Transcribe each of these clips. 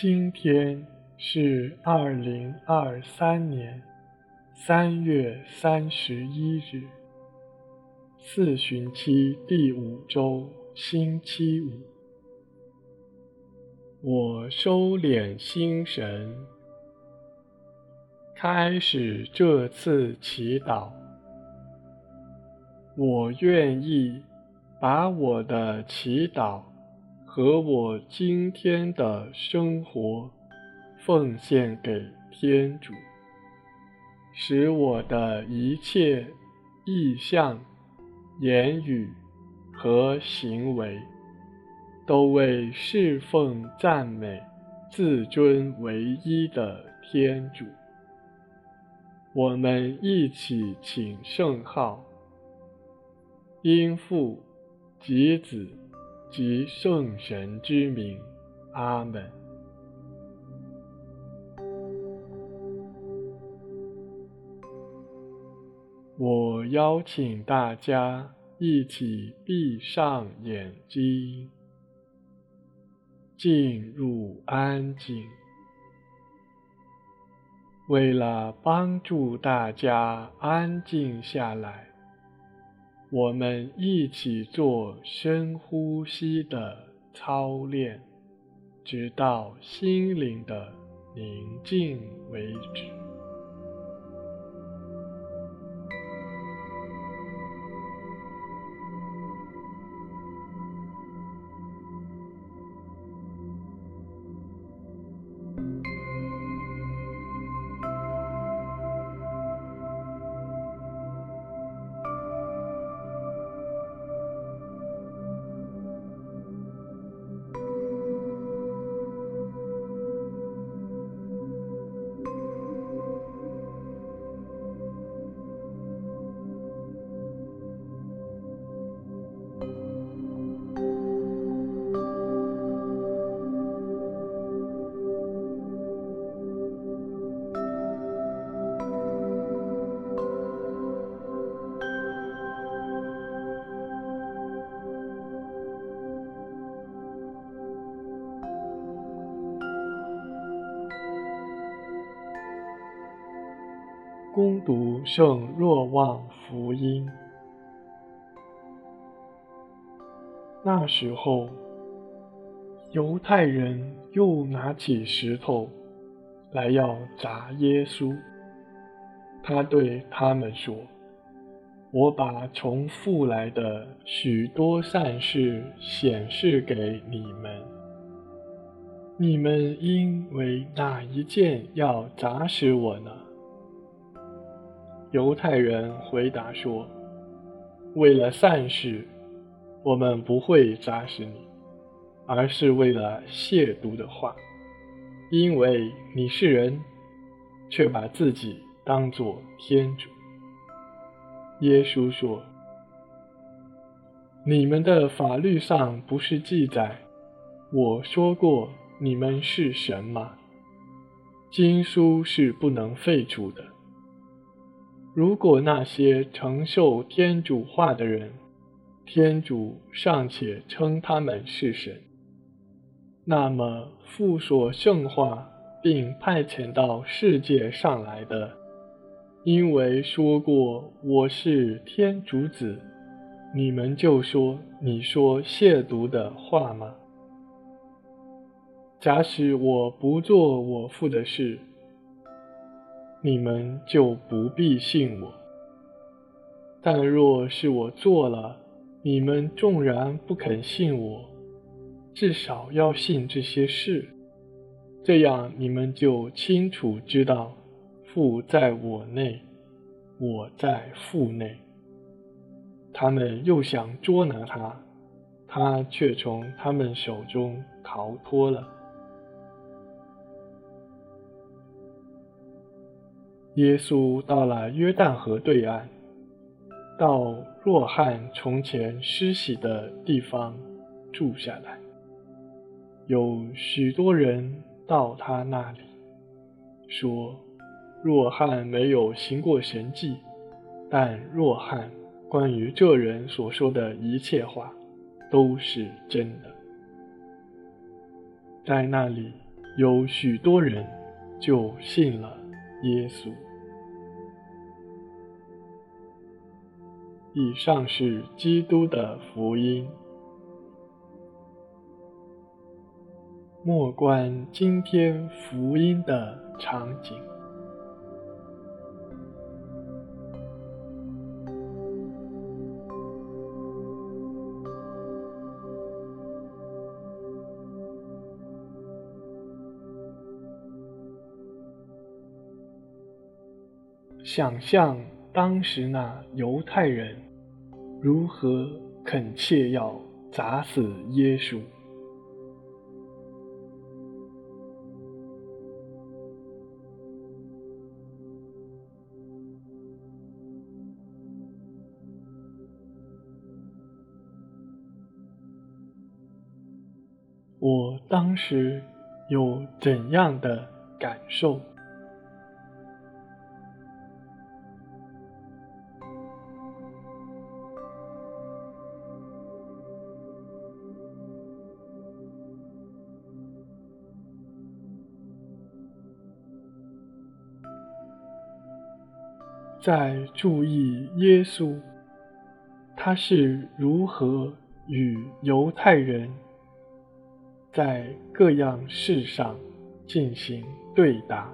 今天是二零二三年三月三十一日，四旬期第五周，星期五。我收敛心神，开始这次祈祷。我愿意把我的祈祷。和我今天的生活奉献给天主，使我的一切意向、言语和行为都为侍奉、赞美、自尊唯一的天主。我们一起请圣号，因父及子。及圣神之名，阿门。我邀请大家一起闭上眼睛，进入安静。为了帮助大家安静下来。我们一起做深呼吸的操练，直到心灵的宁静为止。攻读圣若望福音。那时候，犹太人又拿起石头来要砸耶稣。他对他们说：“我把从父来的许多善事显示给你们，你们因为哪一件要砸死我呢？”犹太人回答说：“为了善事，我们不会扎死你，而是为了亵渎的话，因为你是人，却把自己当作天主。”耶稣说：“你们的法律上不是记载，我说过你们是神吗？经书是不能废除的。”如果那些承受天主话的人，天主尚且称他们是神，那么父所圣化并派遣到世界上来的，因为说过我是天主子，你们就说你说亵渎的话吗？假使我不做我父的事，你们就不必信我。但若是我做了，你们纵然不肯信我，至少要信这些事。这样你们就清楚知道，父在我内，我在父内。他们又想捉拿他，他却从他们手中逃脱了。耶稣到了约旦河对岸，到若翰从前施洗的地方住下来。有许多人到他那里，说：“若翰没有行过神迹，但若翰关于这人所说的一切话，都是真的。”在那里，有许多人就信了耶稣。以上是基督的福音。莫观今天福音的场景。想象当时那犹太人如何恳切要砸死耶稣。我当时有怎样的感受？在注意耶稣，他是如何与犹太人在各样事上进行对答。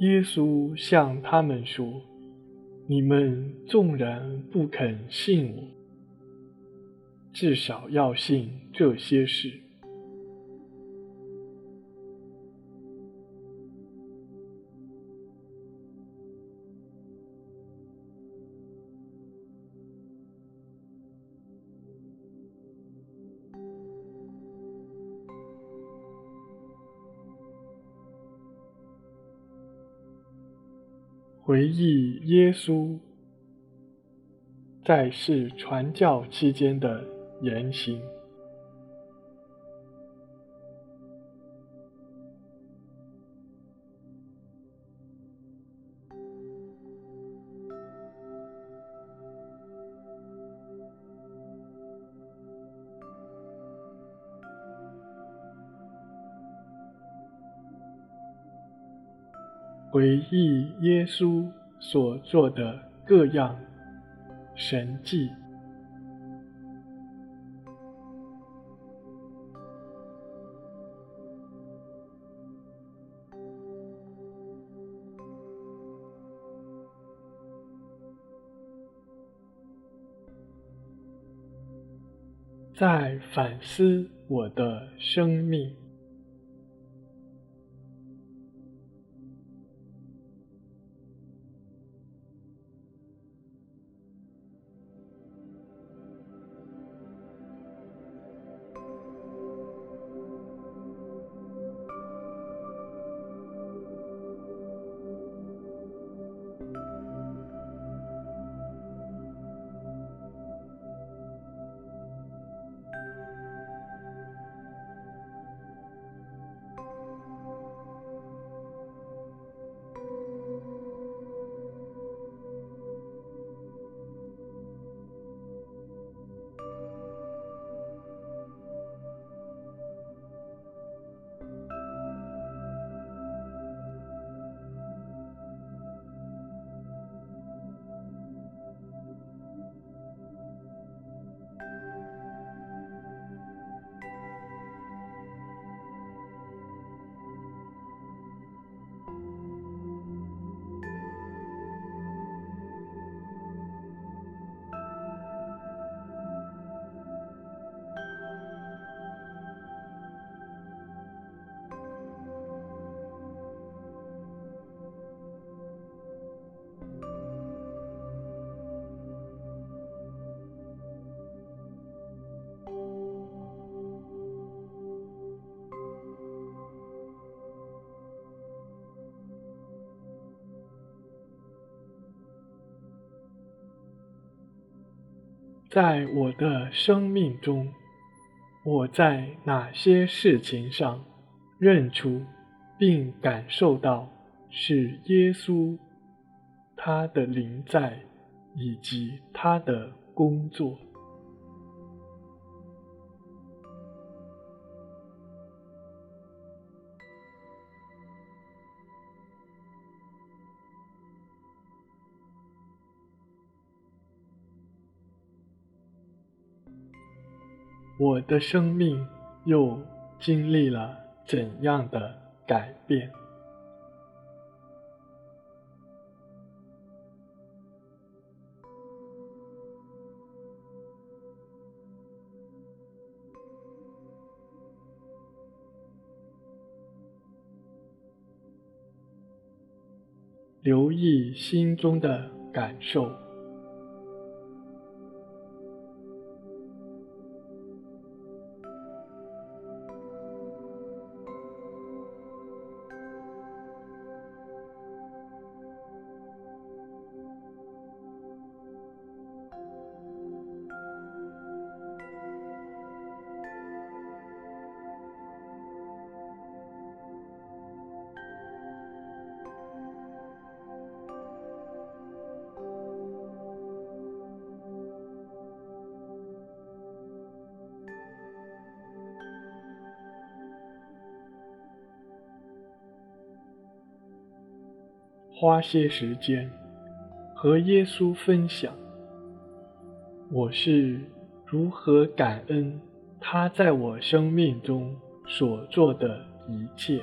耶稣向他们说：“你们纵然不肯信我，至少要信这些事。”回忆耶稣在世传教期间的言行，回忆耶稣所做的各样神迹，在反思我的生命。在我的生命中，我在哪些事情上认出并感受到是耶稣他的灵在以及他的工作？我的生命又经历了怎样的改变？留意心中的感受。花些时间和耶稣分享，我是如何感恩他在我生命中所做的一切。